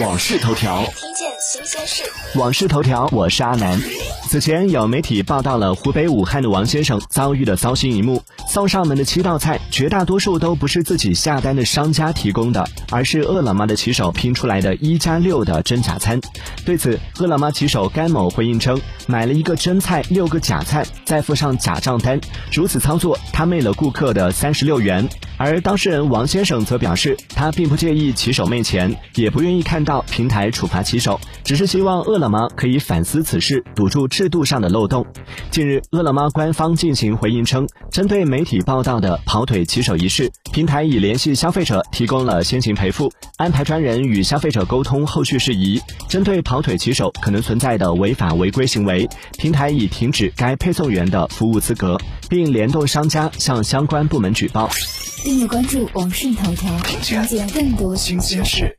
往事头条，听见新鲜事。往事头条，我是阿南。此前有媒体报道了湖北武汉的王先生遭遇的糟心一幕：送上门的七道菜，绝大多数都不是自己下单的商家提供的，而是饿了么的骑手拼出来的一加六的真假餐。对此，饿了么骑手甘某回应称，买了一个真菜，六个假菜，再附上假账单，如此操作，他昧了顾客的三十六元。而当事人王先生则表示，他并不介意骑手昧钱，也不愿意看到平台处罚骑手，只是希望饿了么可以反思此事，堵住制度上的漏洞。近日，饿了么官方进行回应称，针对媒体报道的跑腿骑手一事，平台已联系消费者提供了先行赔付，安排专人与消费者沟通后续事宜。针对跑腿骑手可能存在的违法违规行为，平台已停止该配送员的服务资格，并联动商家向相关部门举报。订阅关注网讯头条，了解更多新鲜事。